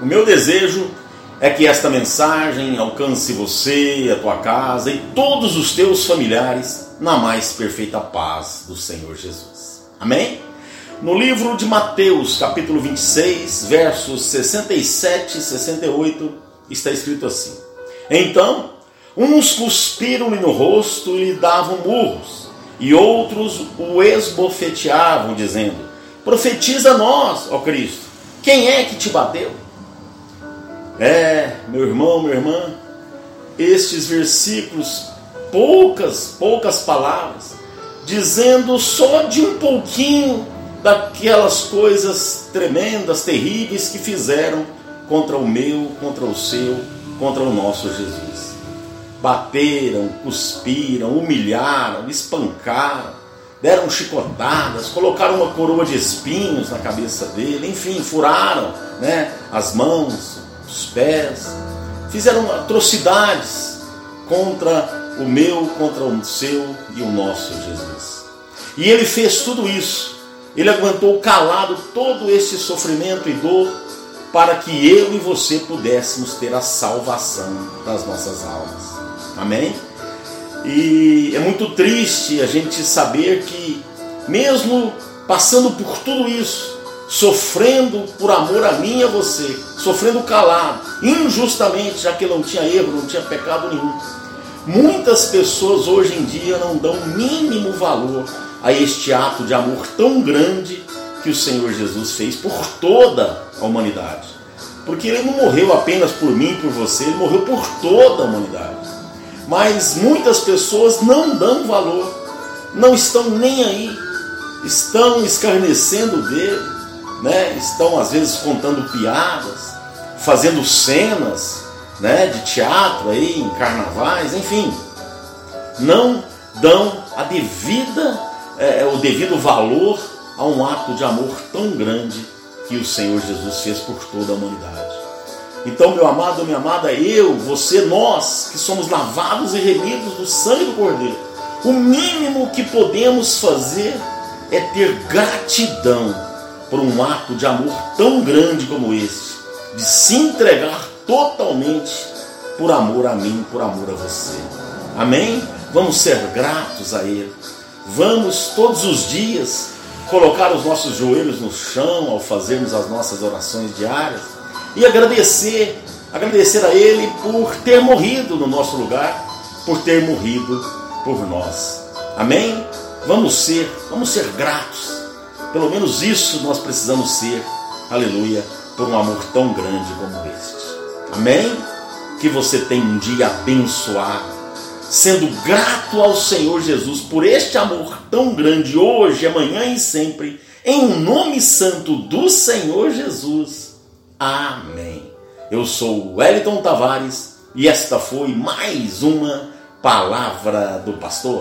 O meu desejo é que esta mensagem alcance você, a tua casa e todos os teus familiares na mais perfeita paz do Senhor Jesus. Amém? No livro de Mateus, capítulo 26, versos 67 e 68, está escrito assim: Então, uns cuspiram-lhe no rosto e lhe davam murros, e outros o esbofeteavam, dizendo: Profetiza nós, ó Cristo, quem é que te bateu? Meu irmão, minha irmã, estes versículos, poucas, poucas palavras, dizendo só de um pouquinho daquelas coisas tremendas, terríveis que fizeram contra o meu, contra o seu, contra o nosso Jesus. Bateram, cuspiram, humilharam, espancaram, deram chicotadas, colocaram uma coroa de espinhos na cabeça dele, enfim, furaram né, as mãos, os pés, fizeram atrocidades contra o meu, contra o seu e o nosso Jesus. E ele fez tudo isso, ele aguentou calado todo esse sofrimento e dor para que eu e você pudéssemos ter a salvação das nossas almas. Amém? E é muito triste a gente saber que, mesmo passando por tudo isso, sofrendo por amor a mim e a você, sofrendo calado, injustamente, já que não tinha erro, não tinha pecado nenhum. Muitas pessoas hoje em dia não dão mínimo valor a este ato de amor tão grande que o Senhor Jesus fez por toda a humanidade. Porque ele não morreu apenas por mim, por você, ele morreu por toda a humanidade. Mas muitas pessoas não dão valor, não estão nem aí, estão escarnecendo dele, né? estão às vezes contando piadas, fazendo cenas né? de teatro aí, em carnavais, enfim, não dão a devida, é, o devido valor a um ato de amor tão grande que o Senhor Jesus fez por toda a humanidade. Então, meu amado, minha amada, eu, você, nós, que somos lavados e remidos do sangue do Cordeiro, o mínimo que podemos fazer é ter gratidão por um ato de amor tão grande como esse, de se entregar totalmente por amor a mim, por amor a você. Amém? Vamos ser gratos a Ele. Vamos todos os dias colocar os nossos joelhos no chão ao fazermos as nossas orações diárias e agradecer, agradecer a Ele por ter morrido no nosso lugar, por ter morrido por nós. Amém? Vamos ser, vamos ser gratos pelo menos isso nós precisamos ser, aleluia, por um amor tão grande como este. Amém? Que você tenha um dia abençoado, sendo grato ao Senhor Jesus por este amor tão grande hoje, amanhã e sempre, em nome santo do Senhor Jesus. Amém. Eu sou Wellington Tavares e esta foi mais uma palavra do pastor.